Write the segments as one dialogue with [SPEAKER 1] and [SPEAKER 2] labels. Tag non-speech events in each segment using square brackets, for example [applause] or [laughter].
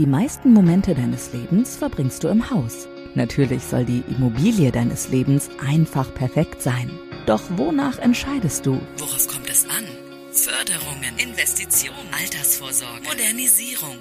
[SPEAKER 1] Die meisten Momente deines Lebens verbringst du im Haus. Natürlich soll die Immobilie deines Lebens einfach perfekt sein. Doch wonach entscheidest du? Worauf kommt es an? Förderungen, Investitionen, Altersvorsorge, Modernisierung.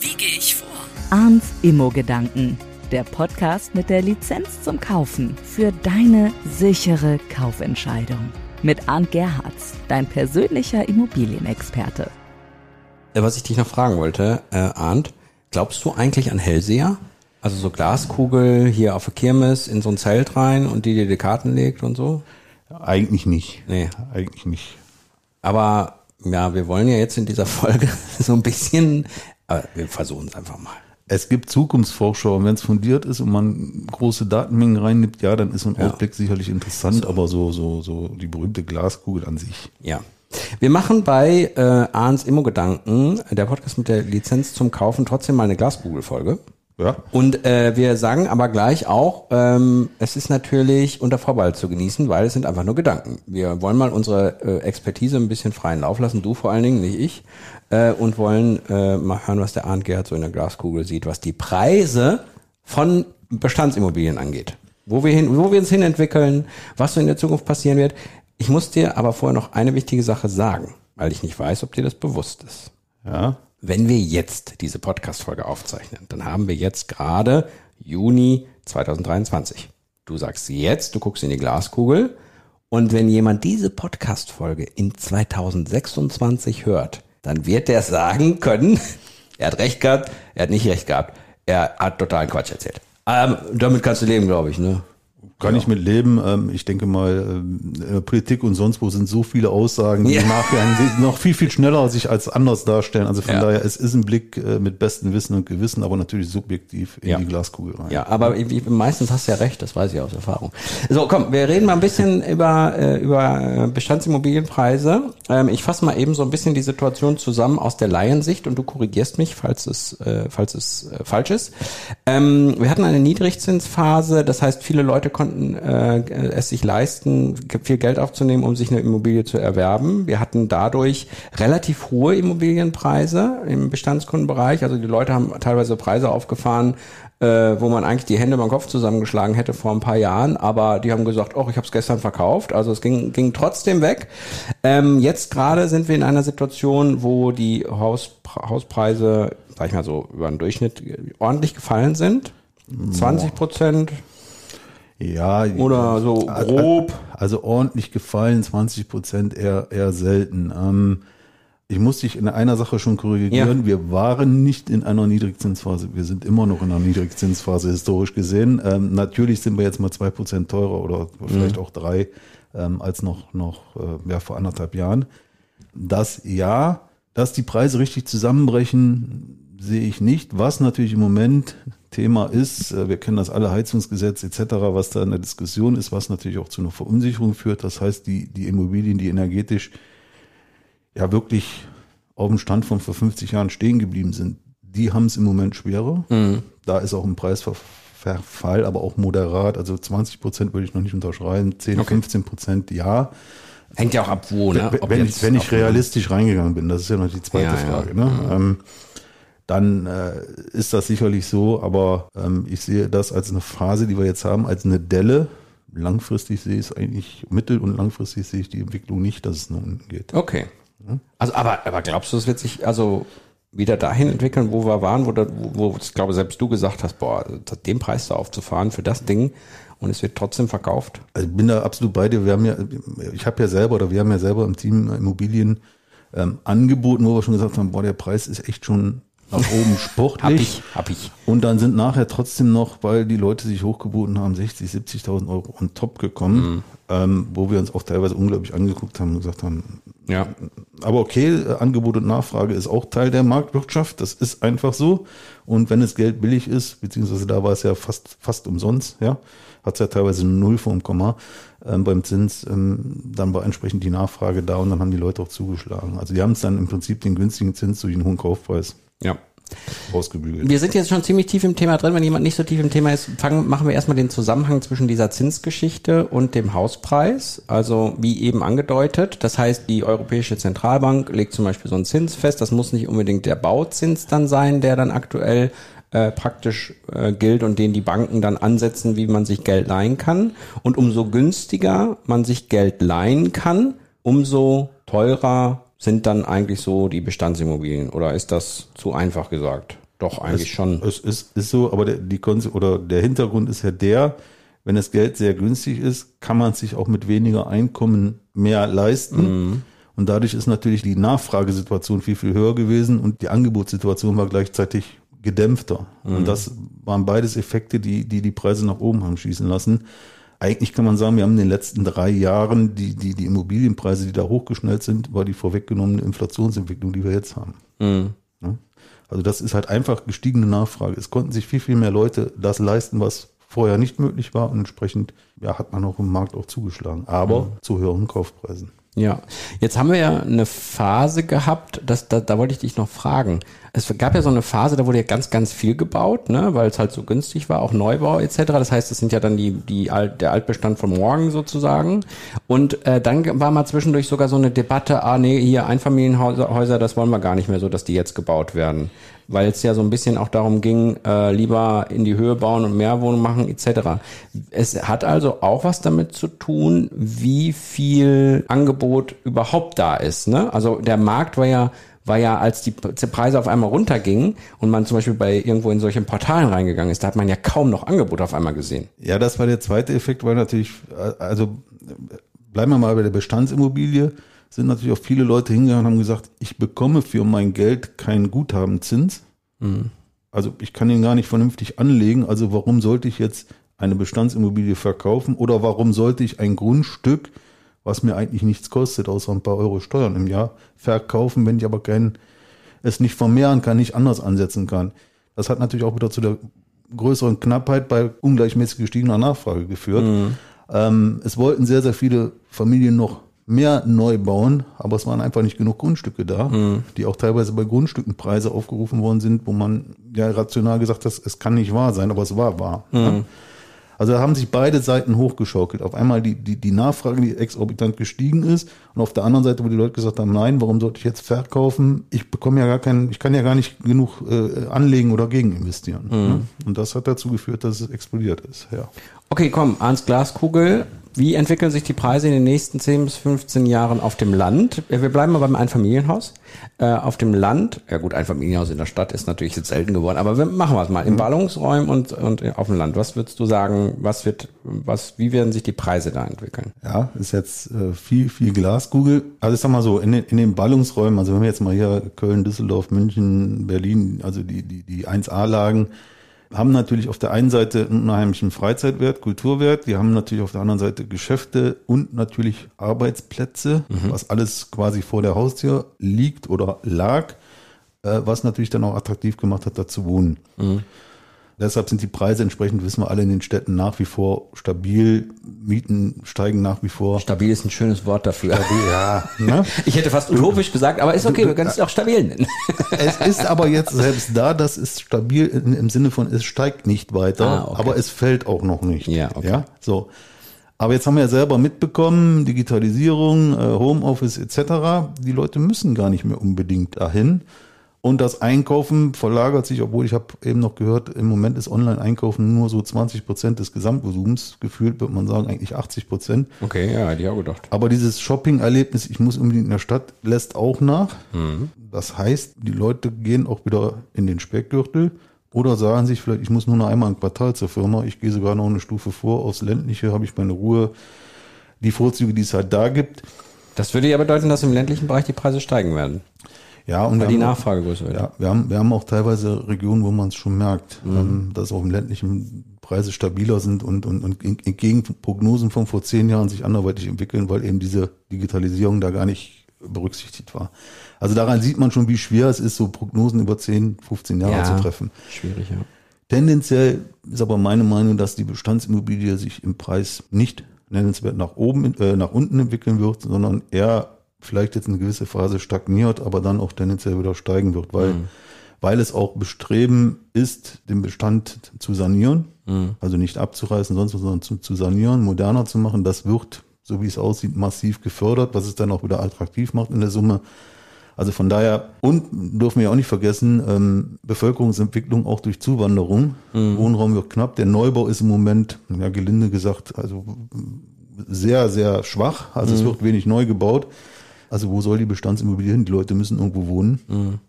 [SPEAKER 1] Wie gehe ich vor? Arns Immo-Gedanken. Der Podcast mit der Lizenz zum Kaufen für deine sichere Kaufentscheidung. Mit Arndt Gerhards, dein persönlicher Immobilienexperte.
[SPEAKER 2] Äh, was ich dich noch fragen wollte, äh, Arndt, glaubst du eigentlich an Hellseher? Also so Glaskugel hier auf der Kirmes in so ein Zelt rein und die dir die Karten legt und so?
[SPEAKER 3] Eigentlich nicht.
[SPEAKER 2] Nee.
[SPEAKER 3] Eigentlich nicht.
[SPEAKER 2] Aber ja, wir wollen ja jetzt in dieser Folge [laughs] so ein bisschen, aber wir versuchen es einfach mal.
[SPEAKER 3] Es gibt Zukunftsvorschau und wenn es fundiert ist und man große Datenmengen reinnimmt, ja, dann ist so ein
[SPEAKER 2] Ja.
[SPEAKER 3] Ausblick sicherlich interessant,
[SPEAKER 2] So.
[SPEAKER 3] aber so, so, so die berühmte Glaskugel an sich.
[SPEAKER 2] Ja. Wir machen bei äh, Arns Immo-Gedanken, der Podcast mit der Lizenz zum Kaufen, trotzdem mal eine Glaskugel-Folge.
[SPEAKER 3] Ja.
[SPEAKER 2] Und äh, wir sagen aber gleich auch, ähm, es ist natürlich unter Vorbehalt zu genießen, weil es sind einfach nur Gedanken. Wir wollen mal unsere äh, Expertise ein bisschen freien Lauf lassen, du vor allen Dingen, nicht ich, äh, und wollen äh, mal hören, was der Arndt Gerhard so in der Glaskugel sieht, was die Preise von Bestandsimmobilien angeht. Wo wir, hin, wo wir uns hin entwickeln, was so in der Zukunft passieren wird. Ich muss dir aber vorher noch eine wichtige Sache sagen, weil ich nicht weiß, ob dir das bewusst ist.
[SPEAKER 3] Ja.
[SPEAKER 2] Wenn wir jetzt diese Podcast-Folge aufzeichnen, dann haben wir jetzt gerade Juni 2023. Du sagst jetzt, du guckst in die Glaskugel und wenn jemand diese Podcast-Folge in 2026 hört, dann wird der sagen können, [laughs] er hat recht gehabt, er hat nicht recht gehabt, er hat totalen Quatsch erzählt. Ähm, damit kannst du leben, glaube ich, ne?
[SPEAKER 3] Kann ich mit leben. Ähm, ich denke mal, ähm, Politik und sonst wo sind so viele Aussagen, die
[SPEAKER 2] Ja.
[SPEAKER 3] im Nachhinein noch viel, viel schneller sich als anders darstellen. Also von
[SPEAKER 2] Ja.
[SPEAKER 3] daher, es ist ein Blick äh, mit bestem Wissen und Gewissen, aber natürlich subjektiv in
[SPEAKER 2] Ja.
[SPEAKER 3] die Glaskugel rein.
[SPEAKER 2] Ja, aber meistens hast du ja recht, das weiß ich aus Erfahrung. So, komm, wir reden mal ein bisschen über, äh, über äh, Bestandsimmobilienpreise. Ähm, ich fasse mal eben so ein bisschen die Situation zusammen aus der Laiensicht und du korrigierst mich, falls es, falls es falsch ist. Wir hatten eine Niedrigzinsphase, das heißt, viele Leute konnten äh, es sich leisten, viel Geld aufzunehmen, um sich eine Immobilie zu erwerben. Wir hatten dadurch relativ hohe Immobilienpreise im Bestandskundenbereich. Also die Leute haben teilweise Preise aufgefahren, äh, wo man eigentlich die Hände beim Kopf zusammengeschlagen hätte vor ein paar Jahren, aber die haben gesagt, oh, ich habe es gestern verkauft. Also es ging, ging trotzdem weg. Ähm, jetzt gerade sind wir in einer Situation, wo die Hauspre Hauspreise, sag ich mal so, über den Durchschnitt ordentlich gefallen sind. 20 Prozent
[SPEAKER 3] Ja,
[SPEAKER 2] oder so grob.
[SPEAKER 3] Also ordentlich gefallen, 20 Prozent eher, eher selten. Ähm, ich muss dich in einer Sache schon korrigieren.
[SPEAKER 2] Ja.
[SPEAKER 3] Wir waren nicht in einer Niedrigzinsphase. Wir sind immer noch in einer Niedrigzinsphase historisch gesehen. Ähm, natürlich sind wir jetzt mal zwei Prozent teurer oder vielleicht auch drei ähm, als noch, noch äh, ja, vor anderthalb Jahren. Das ja, dass die Preise richtig zusammenbrechen, sehe ich nicht. Was natürlich im Moment Thema ist, äh, wir kennen das alle Heizungsgesetz etc., was da in der Diskussion ist, was natürlich auch zu einer Verunsicherung führt. Das heißt, die, die Immobilien, die energetisch ja wirklich auf dem Stand von vor 50 Jahren stehen geblieben sind, die haben es im Moment schwerer. Da ist auch ein Preisverfall, aber auch moderat. Also 20 Prozent würde ich noch nicht unterschreiben, 10,
[SPEAKER 2] Okay.
[SPEAKER 3] 15 Prozent ja.
[SPEAKER 2] Hängt ja auch ab, wo, ne?
[SPEAKER 3] Wenn-
[SPEAKER 2] Ob
[SPEAKER 3] wenn, ich, wenn ich realistisch reingegangen bin, das ist ja noch die zweite
[SPEAKER 2] Ja, ja.
[SPEAKER 3] Frage, ne? Ähm, dann äh, ist das sicherlich so, aber ähm, ich sehe das als eine Phase, die wir jetzt haben, als eine Delle. Langfristig sehe ich es eigentlich, mittel- und langfristig sehe ich die Entwicklung nicht, dass es nach unten geht.
[SPEAKER 2] Okay. Also, aber, aber glaubst du, es wird sich also wieder dahin entwickeln, wo wir waren, wo, da, wo, wo ich glaube, selbst du gesagt hast, boah, den Preis da aufzufahren für das Ding und es wird trotzdem verkauft?
[SPEAKER 3] Also ich bin da absolut bei dir. Wir haben ja, ich habe ja selber oder wir haben ja selber im Team Immobilien ähm, angeboten, wo wir schon gesagt haben, boah, der Preis ist echt schon nach oben [laughs] sportlich.
[SPEAKER 2] Hab ich, hab ich.
[SPEAKER 3] Und dann sind nachher trotzdem noch, weil die Leute sich hochgeboten haben, 60, 70.000 Euro on top gekommen, ähm, wo wir uns auch teilweise unglaublich angeguckt haben und gesagt haben,
[SPEAKER 2] Ja.
[SPEAKER 3] aber okay, äh, Angebot und Nachfrage ist auch Teil der Marktwirtschaft, das ist einfach so. Und wenn das Geld billig ist, beziehungsweise da war es ja fast, fast umsonst, ja, hat es ja teilweise null vom Komma ähm, beim Zins, ähm, dann war entsprechend die Nachfrage da und dann haben die Leute auch zugeschlagen. Also die haben es dann im Prinzip den günstigen Zins durch den hohen Kaufpreis
[SPEAKER 2] Ja.
[SPEAKER 3] ausgebügelt.
[SPEAKER 2] Wir sind jetzt schon ziemlich tief im Thema drin. Wenn jemand nicht so tief im Thema ist, fangen, machen wir erstmal den Zusammenhang zwischen dieser Zinsgeschichte und dem Hauspreis. Also wie eben angedeutet. Das heißt, die Europäische Zentralbank legt zum Beispiel so einen Zins fest. Das muss nicht unbedingt der Bauzins dann sein, der dann aktuell äh, praktisch äh, gilt und den die Banken dann ansetzen, wie man sich Geld leihen kann. Und umso günstiger man sich Geld leihen kann, umso teurer sind dann eigentlich so die Bestandsimmobilien oder ist das zu einfach gesagt? Doch, eigentlich
[SPEAKER 3] es,
[SPEAKER 2] schon.
[SPEAKER 3] Es ist, ist so, aber der, die oder der Hintergrund ist ja der, wenn das Geld sehr günstig ist, kann man sich auch mit weniger Einkommen mehr leisten. Mhm. Und dadurch ist natürlich die Nachfragesituation viel, viel höher gewesen und die Angebotssituation war gleichzeitig gedämpfter. Mhm. Und das waren beides Effekte, die, die die Preise nach oben haben schießen lassen eigentlich kann man sagen, wir haben in den letzten drei Jahren die, die, die Immobilienpreise, die da hochgeschnellt sind, war die vorweggenommene Inflationsentwicklung, die wir jetzt haben. Mhm. Also das ist halt einfach gestiegene Nachfrage. Es konnten sich viel, viel mehr Leute das leisten, was vorher nicht möglich war und entsprechend ja, hat man auch im Markt auch zugeschlagen, aber mhm. zu höheren Kaufpreisen.
[SPEAKER 2] Ja, jetzt haben wir ja eine Phase gehabt, das, da, da wollte ich dich noch fragen. Es gab ja so eine Phase, da wurde ja ganz, ganz viel gebaut, ne, weil es halt so günstig war, auch Neubau etc. Das heißt, es sind ja dann die, die Alt, der Altbestand von morgen sozusagen. Und äh, dann war mal zwischendurch sogar so eine Debatte, ah nee, hier Einfamilienhäuser, das wollen wir gar nicht mehr so, dass die jetzt gebaut werden weil es ja so ein bisschen auch darum ging, äh, lieber in die Höhe bauen und mehr Wohnungen machen etc. Es hat also auch was damit zu tun, wie viel Angebot überhaupt da ist. Ne? Also der Markt war ja war ja, als die Preise auf einmal runtergingen und man zum Beispiel bei irgendwo in solchen Portalen reingegangen ist, da hat man ja kaum noch Angebot auf einmal gesehen.
[SPEAKER 3] Ja, das war der zweite Effekt, weil natürlich, also bleiben wir mal bei der Bestandsimmobilie sind natürlich auch viele Leute hingegangen und haben gesagt, ich bekomme für mein Geld keinen Guthabenzins. Mhm. Also ich kann ihn gar nicht vernünftig anlegen. Also warum sollte ich jetzt eine Bestandsimmobilie verkaufen oder warum sollte ich ein Grundstück, was mir eigentlich nichts kostet, außer ein paar Euro Steuern im Jahr, verkaufen, wenn ich aber kein, es nicht vermehren kann, nicht anders ansetzen kann. Das hat natürlich auch wieder zu der größeren Knappheit bei ungleichmäßig gestiegener Nachfrage geführt. Mhm. Ähm, es wollten sehr, sehr viele Familien noch mehr neu bauen, aber es waren einfach nicht genug Grundstücke da, mhm. die auch teilweise bei Grundstücken Preise aufgerufen worden sind, wo man ja rational gesagt hat, es kann nicht wahr sein, aber es war wahr. Mhm. Ja? Also da haben sich beide Seiten hochgeschaukelt. Auf einmal die, die, die Nachfrage, die exorbitant gestiegen ist, und auf der anderen Seite, wo die Leute gesagt haben, nein, warum sollte ich jetzt verkaufen? Ich bekomme ja gar keinen, ich kann ja gar nicht genug äh, anlegen oder gegen investieren. Mhm. Ne? Und das hat dazu geführt, dass es explodiert ist. Ja.
[SPEAKER 2] Okay, komm, ans Glaskugel. Wie entwickeln sich die Preise in den nächsten 10 bis 15 Jahren auf dem Land? Wir bleiben mal beim Einfamilienhaus. Äh, auf dem Land, ja gut, Einfamilienhaus in der Stadt ist natürlich jetzt selten geworden, aber wir machen wir es mal. In mhm. Ballungsräumen und, und auf dem Land. Was würdest du sagen, was wird, was, wie werden sich die Preise da entwickeln?
[SPEAKER 3] Ja, ist jetzt äh, viel, viel Glaskugel. Also ich sag mal so, in den, in den Ballungsräumen, also wenn wir jetzt mal hier Köln, Düsseldorf, München, Berlin, also die, die, die 1A-Lagen, haben natürlich auf der einen Seite einen unheimlichen Freizeitwert, Kulturwert, die haben natürlich auf der anderen Seite Geschäfte und natürlich Arbeitsplätze, mhm. was alles quasi vor der Haustür liegt oder lag, äh, was natürlich dann auch attraktiv gemacht hat, da zu wohnen. Mhm. Deshalb sind die Preise entsprechend, wissen wir alle, in den Städten nach wie vor stabil. Mieten steigen nach wie vor.
[SPEAKER 2] Stabil ist ein schönes Wort dafür. Stabil,
[SPEAKER 3] ja. [laughs] Ne?
[SPEAKER 2] Ich hätte fast utopisch gesagt, aber ist okay, wir können es auch stabil nennen. [laughs]
[SPEAKER 3] Es ist aber jetzt selbst da, das ist stabil im Sinne von, es steigt nicht weiter, ah, okay. aber es fällt auch noch nicht.
[SPEAKER 2] Ja, okay.
[SPEAKER 3] Ja, so. Aber jetzt haben wir ja selber mitbekommen, Digitalisierung, äh, Homeoffice etc. Die Leute müssen gar nicht mehr unbedingt dahin. Und das Einkaufen verlagert sich, obwohl ich habe eben noch gehört, im Moment ist Online-Einkaufen nur so 20 Prozent des Gesamtvolumens. Gefühlt wird man sagen, eigentlich 80 Prozent.
[SPEAKER 2] Okay, ja, hätte ich auch gedacht.
[SPEAKER 3] Aber dieses Shopping-Erlebnis, ich muss unbedingt in der Stadt, lässt auch nach. Mhm. Das heißt, die Leute gehen auch wieder in den Speckgürtel oder sagen sich vielleicht, ich muss nur noch einmal im Quartal zur Firma, ich gehe sogar noch eine Stufe vor, aufs Ländliche habe ich meine Ruhe. Die Vorzüge, die es halt da gibt.
[SPEAKER 2] Das würde ja bedeuten, dass im ländlichen Bereich die Preise steigen werden.
[SPEAKER 3] Ja, und
[SPEAKER 2] Weil die Nachfrage größer
[SPEAKER 3] wird. Ja, wir haben, wir haben auch teilweise Regionen, wo man es schon merkt, mhm. Ähm, dass auch im ländlichen Preise stabiler sind und, und, und entgegen Prognosen von vor zehn Jahren sich anderweitig entwickeln, weil eben diese Digitalisierung da gar nicht berücksichtigt war. Also daran sieht man schon, wie schwer es ist, so Prognosen über 10, 15 Jahre ja, zu treffen.
[SPEAKER 2] Schwierig, ja.
[SPEAKER 3] Tendenziell ist aber meine Meinung, dass die Bestandsimmobilie sich im Preis nicht nennenswert nach oben, äh, nach unten entwickeln wird, sondern eher vielleicht jetzt eine gewisse Phase stagniert, aber dann auch tendenziell wieder steigen wird, weil, mhm. weil es auch Bestreben ist, den Bestand zu sanieren,
[SPEAKER 2] Mhm.
[SPEAKER 3] also nicht abzureißen, sonst was, sondern zu, zu sanieren, moderner zu machen. Das wird, so wie es aussieht, massiv gefördert, was es dann auch wieder attraktiv macht in der Summe. Also von daher, und dürfen wir auch nicht vergessen, ähm, Bevölkerungsentwicklung auch durch Zuwanderung. Wohnraum wird knapp. Der Neubau ist im Moment, ja, gelinde gesagt, also sehr, sehr schwach. Also es wird wenig neu gebaut. Also wo soll die Bestandsimmobilie hin? Die Leute müssen irgendwo wohnen.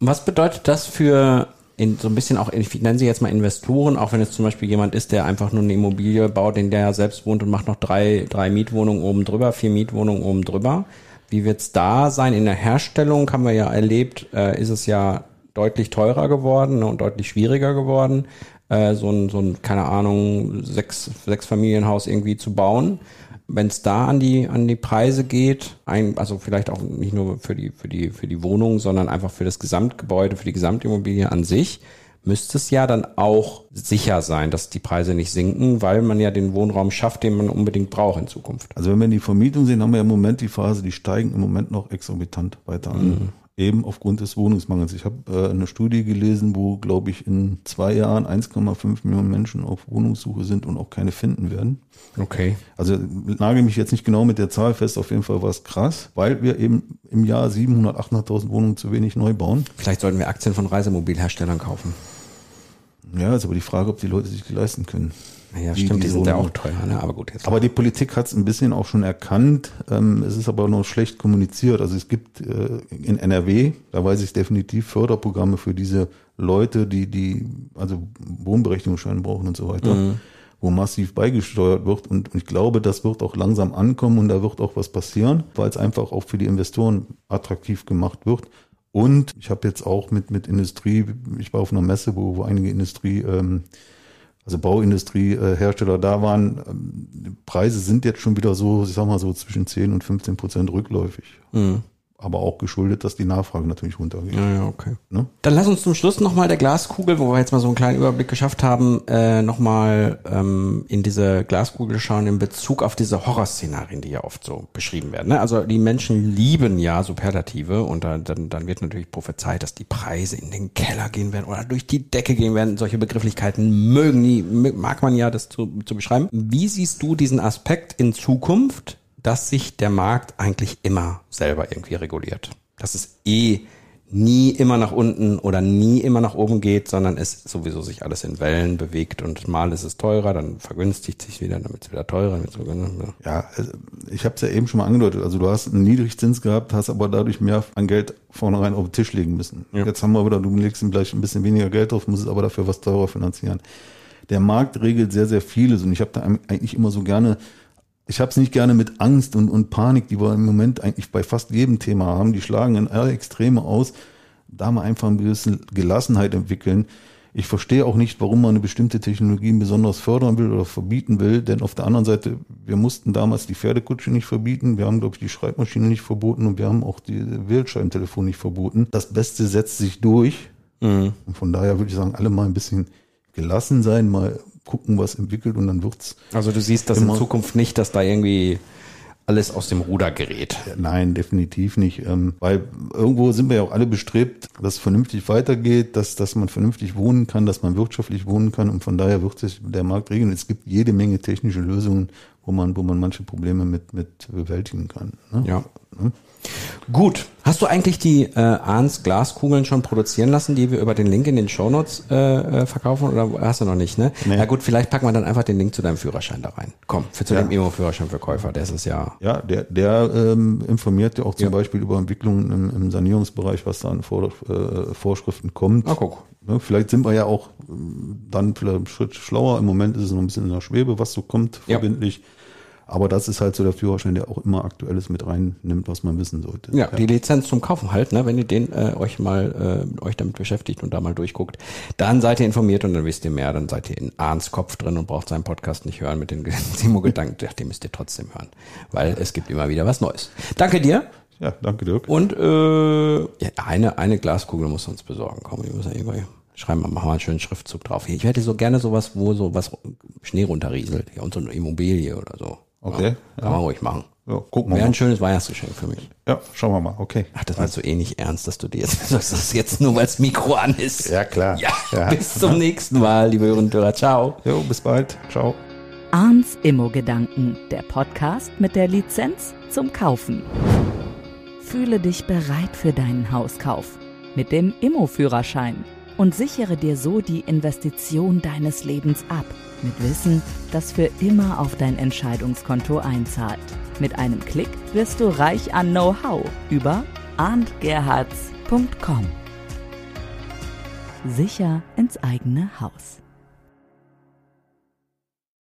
[SPEAKER 2] Was bedeutet das für in, so ein bisschen auch, ich nenne sie jetzt mal Investoren, auch wenn es zum Beispiel jemand ist, der einfach nur eine Immobilie baut, in der er selbst wohnt und macht noch drei, drei Mietwohnungen oben drüber, vier Mietwohnungen oben drüber. Wie wird's da sein? In der Herstellung haben wir ja erlebt, äh, ist es ja deutlich teurer geworden ne, und deutlich schwieriger geworden, äh, so ein, so ein, keine Ahnung, sechs, sechs Familienhaus irgendwie zu bauen. Wenn es da an die an die Preise geht, ein, also vielleicht auch nicht nur für die für die für die Wohnung, sondern einfach für das Gesamtgebäude, für die Gesamtimmobilie an sich, müsste es ja dann auch sicher sein, dass die Preise nicht sinken, weil man ja den Wohnraum schafft, den man unbedingt braucht in Zukunft.
[SPEAKER 3] Also wenn wir die Vermietung sehen, haben wir im Moment die Phase, die steigen im Moment noch exorbitant weiter an. Eben aufgrund des Wohnungsmangels. Ich habe äh, eine Studie gelesen, wo, glaube ich, in zwei Jahren 1,5 Millionen Menschen auf Wohnungssuche sind und auch keine finden werden.
[SPEAKER 2] Okay.
[SPEAKER 3] Also nagel mich jetzt nicht genau mit der Zahl fest, auf jeden Fall war es krass, weil wir eben im Jahr 700, 800.000 Wohnungen zu wenig neu bauen.
[SPEAKER 2] Vielleicht sollten wir Aktien von Reisemobilherstellern kaufen.
[SPEAKER 3] Ja, ist aber die Frage, ob die Leute sich die leisten können. Die-
[SPEAKER 2] stimmt, die,
[SPEAKER 3] die
[SPEAKER 2] sind ja auch teuer, ne? Aber gut, jetzt.
[SPEAKER 3] Aber die Politik hat es ein bisschen auch schon erkannt. Ähm, es ist aber noch schlecht kommuniziert. Also es gibt äh, in NRW, da weiß ich definitiv, Förderprogramme für diese Leute, die, die also Wohnberechtigungsschein brauchen und so weiter, wo massiv beigesteuert wird. Und, und ich glaube, das wird auch langsam ankommen und da wird auch was passieren, weil es einfach auch für die Investoren attraktiv gemacht wird. Und ich habe jetzt auch mit, mit Industrie, ich war auf einer Messe, wo, wo einige Industrie, ähm, also Bauindustriehersteller da waren. Die Preise sind jetzt schon wieder so, ich sag mal so zwischen 10 und 15 Prozent rückläufig. Aber auch geschuldet, dass die Nachfrage natürlich runtergeht.
[SPEAKER 2] ja, ja, okay.
[SPEAKER 3] Ne?
[SPEAKER 2] Dann lass uns zum Schluss nochmal der Glaskugel, wo wir jetzt mal so einen kleinen Überblick geschafft haben, äh, nochmal ähm, in diese Glaskugel schauen in Bezug auf diese Horrorszenarien, die ja oft so beschrieben werden. Ne? Also die Menschen lieben ja Superlative und dann, dann, dann wird natürlich prophezeit, dass die Preise in den Keller gehen werden oder durch die Decke gehen werden. Solche Begrifflichkeiten mögen nie, mag man ja das zu, zu beschreiben. Wie siehst du diesen Aspekt in Zukunft, dass sich der Markt eigentlich immer selber irgendwie reguliert? Dass es eh nie immer nach unten oder nie immer nach oben geht, sondern es sowieso sich alles in Wellen bewegt und mal ist es teurer, dann vergünstigt sich wieder, dann wird es wieder teurer. Ne?
[SPEAKER 3] Ja, also ich habe es ja eben schon mal angedeutet. Also du hast einen Niedrigzins gehabt, hast aber dadurch mehr an Geld vornherein auf den Tisch legen müssen. Jetzt haben wir wieder, du legst ihm gleich ein bisschen weniger Geld drauf, musst es aber dafür was teurer finanzieren. Der Markt regelt sehr, sehr vieles und ich habe da eigentlich immer so gerne, ich habe es nicht gerne mit Angst und, und Panik, die wir im Moment eigentlich bei fast jedem Thema haben, die schlagen in alle Extreme aus. Da mal einfach ein bisschen Gelassenheit entwickeln. Ich verstehe auch nicht, warum man eine bestimmte Technologie besonders fördern will oder verbieten will, denn auf der anderen Seite, wir mussten damals die Pferdekutsche nicht verbieten, wir haben, glaube ich, die Schreibmaschine nicht verboten und wir haben auch die Wählscheibentelefon nicht verboten. Das Beste setzt sich durch. Und von daher würde ich sagen, alle mal ein bisschen gelassen sein, mal gucken, was entwickelt und dann wird's.
[SPEAKER 2] Also du siehst das in. Zukunft nicht, dass da irgendwie alles aus dem Ruder gerät.
[SPEAKER 3] Nein, definitiv nicht. Ähm, weil irgendwo sind wir ja auch alle bestrebt, dass es vernünftig weitergeht, dass, dass man vernünftig wohnen kann, dass man wirtschaftlich wohnen kann und von daher wird sich der Markt regeln. Es gibt jede Menge technische Lösungen, wo man, wo man manche Probleme mit, mit bewältigen kann. Ne?
[SPEAKER 2] Ja. Gut. Hast du eigentlich die äh, Ahns Glaskugeln schon produzieren lassen, die wir über den Link in den Shownotes äh, äh, verkaufen? Oder hast du noch nicht, ne?
[SPEAKER 3] Nee.
[SPEAKER 2] Ja gut, vielleicht packen wir dann einfach den Link zu deinem Führerschein da rein. Komm, für zu
[SPEAKER 3] Ja.
[SPEAKER 2] dem Immo-Führerschein für Käufer. Das ist ja.
[SPEAKER 3] Ja, der, der ähm, informiert ja auch zum Beispiel über Entwicklungen im, im Sanierungsbereich, was da an Vor, äh, Vorschriften kommt.
[SPEAKER 2] Ah, guck.
[SPEAKER 3] Ne, vielleicht sind wir ja auch ähm, dann vielleicht einen Schritt schlauer. Im Moment ist es noch ein bisschen in der Schwebe, was so kommt,
[SPEAKER 2] Ja.
[SPEAKER 3] Aber das ist halt so der Führerschein, der auch immer Aktuelles mit reinnimmt, was man wissen sollte.
[SPEAKER 2] Ja, die Lizenz zum Kaufen halt, ne? Wenn ihr den äh, euch mal äh, euch damit beschäftigt und da mal durchguckt, dann seid ihr informiert und dann wisst ihr mehr, dann seid ihr in Ahns Kopf drin und braucht seinen Podcast nicht hören mit den [laughs] Simo-Gedanken. Ja, den müsst ihr trotzdem hören, weil es gibt immer wieder was Neues. Danke dir
[SPEAKER 3] Ja, danke Dirk.
[SPEAKER 2] und äh, ja, eine eine Glaskugel muss uns besorgen. Komm, ich muss ja irgendwie schreiben, wir machen mal einen schönen Schriftzug drauf. Ich hätte so gerne sowas, wo so was Schnee runterrieselt, ja, und so eine Immobilie oder so.
[SPEAKER 3] Okay,
[SPEAKER 2] Ja, kann man ruhig machen.
[SPEAKER 3] Ja, gucken wir
[SPEAKER 2] Wäre
[SPEAKER 3] mal.
[SPEAKER 2] ein schönes Weihnachtsgeschenk für mich.
[SPEAKER 3] Ja, schauen wir mal. Okay.
[SPEAKER 2] Ach, das meinst du eh nicht ernst, dass du dir jetzt [laughs] sagst, das jetzt nur, weil das Mikro an ist.
[SPEAKER 3] Ja, klar.
[SPEAKER 2] Ja,
[SPEAKER 3] Ja.
[SPEAKER 2] bis zum nächsten Mal, liebe Hörerinnen und Hörer. Ciao.
[SPEAKER 3] Jo, bis bald. Ciao.
[SPEAKER 1] Arns Immo-Gedanken, der Podcast mit der Lizenz zum Kaufen. Fühle dich bereit für deinen Hauskauf mit dem Immo-Führerschein und sichere dir so die Investition deines Lebens ab. Mit Wissen, das für immer auf dein Entscheidungskonto einzahlt. Mit einem Klick wirst du reich an Know-how über arndgerhards.com. Sicher ins eigene Haus.